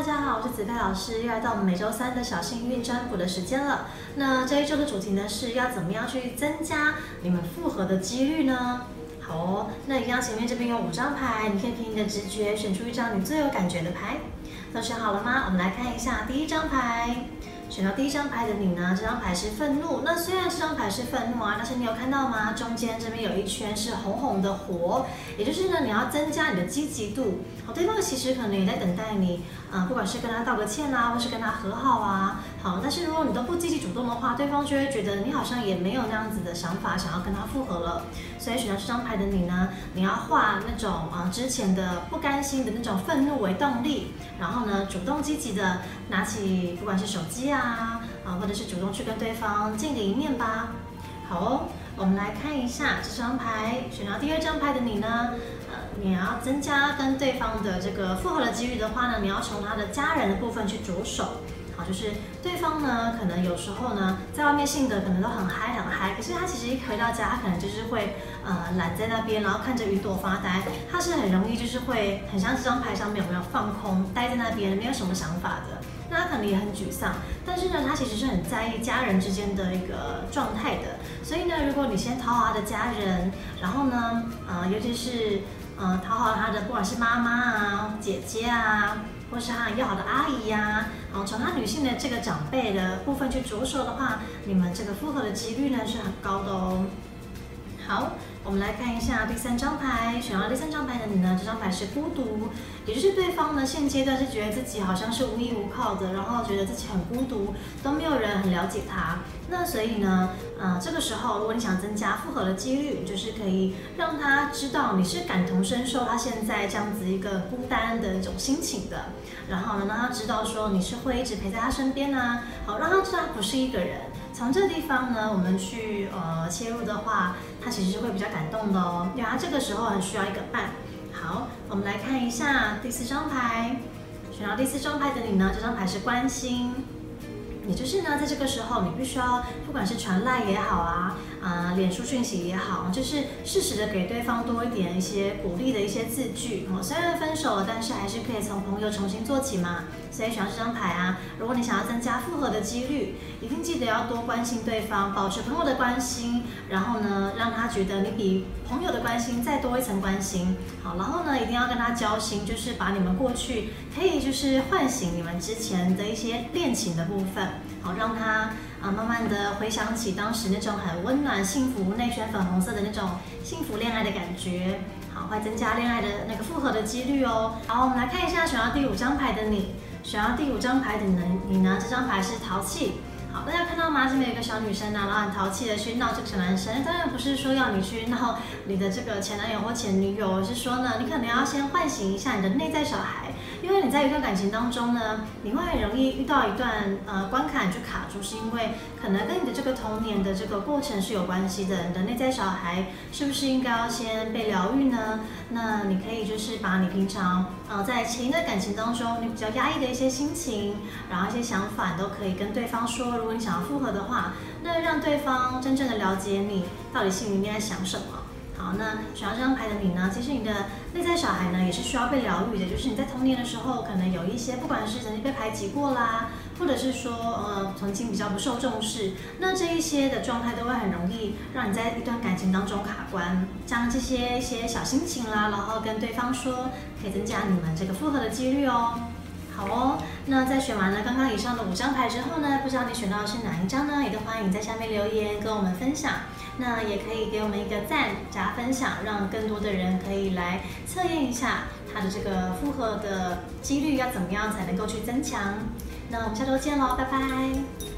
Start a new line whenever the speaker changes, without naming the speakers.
大家好，我是子佩老师，又来到我们每周三的小幸运占卜的时间了。那这一周的主题呢，是要怎么样去增加你们复合的几率呢？好哦，那一样前面这边有五张牌，你可以凭你的直觉选出一张你最有感觉的牌。都选好了吗？我们来看一下第一张牌。选到第一张牌的你呢？这张牌是愤怒。那虽然这张牌是愤怒啊，但是你有看到吗？中间这边有一圈是红红的火，也就是呢，你要增加你的积极度。好，对方其实可能也在等待你，啊，不管是跟他道个歉啊，或是跟他和好啊。好，但是如果你都不积极主动的话，对方就会觉得你好像也没有那样子的想法，想要跟他复合了。所以选到这张牌的你呢，你要化那种啊之前的不甘心的那种愤怒为动力，然后呢，主动积极的拿起不管是手机啊。啊，啊，或者是主动去跟对方见个一面吧。好哦，我们来看一下这张牌，选到第二张牌的你呢，呃，你要增加跟对方的这个复合的几率的话呢，你要从他的家人的部分去着手。好，就是对方呢，可能有时候呢，在外面性格可能都很嗨很嗨，可是他其实一回到家，他可能就是会呃懒在那边，然后看着云朵发呆。他是很容易就是会很像这张牌上面有没有放空，待在那边，没有什么想法的。那他可能也很沮丧，但是呢，他其实是很在意家人之间的一个状态的。所以呢，如果你先讨好他的家人，然后呢，呃，尤其是呃讨好他的不管是妈妈啊、姐姐啊。或是他要好的阿姨呀，然后从他女性的这个长辈的部分去着手的话，你们这个复合的几率呢是很高的哦。好，我们来看一下第三张牌，选到第三张牌的你呢，这张牌是孤独，也就是对方呢现阶段是觉得自己好像是无依无靠的，然后觉得自己很孤独，都没有人很了解他。那所以呢，呃，这个时候如果你想增加复合的几率，就是可以让他知道你是感同身受他现在这样子一个孤单的一种心情的，然后呢，让他知道说你是会一直陪在他身边啊，好，让他知道他不是一个人。从这个地方呢，我们去呃切入的话，他其实是会比较感动的哦，因为他这个时候很需要一个伴。好，我们来看一下第四张牌，选到第四张牌的你呢，这张牌是关心。也就是呢，在这个时候，你必须要，不管是传赖也好啊，啊，脸书讯息也好，就是适时的给对方多一点一些鼓励的一些字句。哦，虽然分手了，但是还是可以从朋友重新做起嘛。所以选这张牌啊，如果你想要增加复合的几率，一定记得要多关心对方，保持朋友的关心，然后呢，让他觉得你比朋友的关心再多一层关心。好，然后呢，一定要跟他交心，就是把你们过去可以就是唤醒你们之前的一些恋情的部分。好，让他啊慢慢的回想起当时那种很温暖、幸福、内圈粉红色的那种幸福恋爱的感觉，好，会增加恋爱的那个复合的几率哦。好，我们来看一下选到第五张牌的你，选到第五张牌的你，你呢？这张牌是淘气。好，大家看到吗？这边有个小女生呢，然后很淘气的去闹这个小男生。当然不是说要你去闹你的这个前男友或前女友，而是说呢，你可能要先唤醒一下你的内在小孩。因为你在一段感情当中呢，你会很容易遇到一段呃关卡去卡住，是因为可能跟你的这个童年的这个过程是有关系的。你的内在小孩是不是应该要先被疗愈呢？那你可以就是把你平常呃在前一段感情当中你比较压抑的一些心情，然后一些想法，都可以跟对方说。如果你想要复合的话，那让对方真正的了解你到底心里面在想什么。好，那选到这张牌的你呢？其实你的内在小孩呢，也是需要被疗愈的。就是你在童年的时候，可能有一些，不管是曾经被排挤过啦，或者是说，呃，曾经比较不受重视，那这一些的状态都会很容易让你在一段感情当中卡关。将这些一些小心情啦，然后跟对方说，可以增加你们这个复合的几率哦。好哦，那在选完了刚刚以上的五张牌之后呢，不知道你选到的是哪一张呢？也都欢迎在下面留言跟我们分享。那也可以给我们一个赞加分享，让更多的人可以来测验一下它的这个复合的几率要怎么样才能够去增强。那我们下周见喽，拜拜。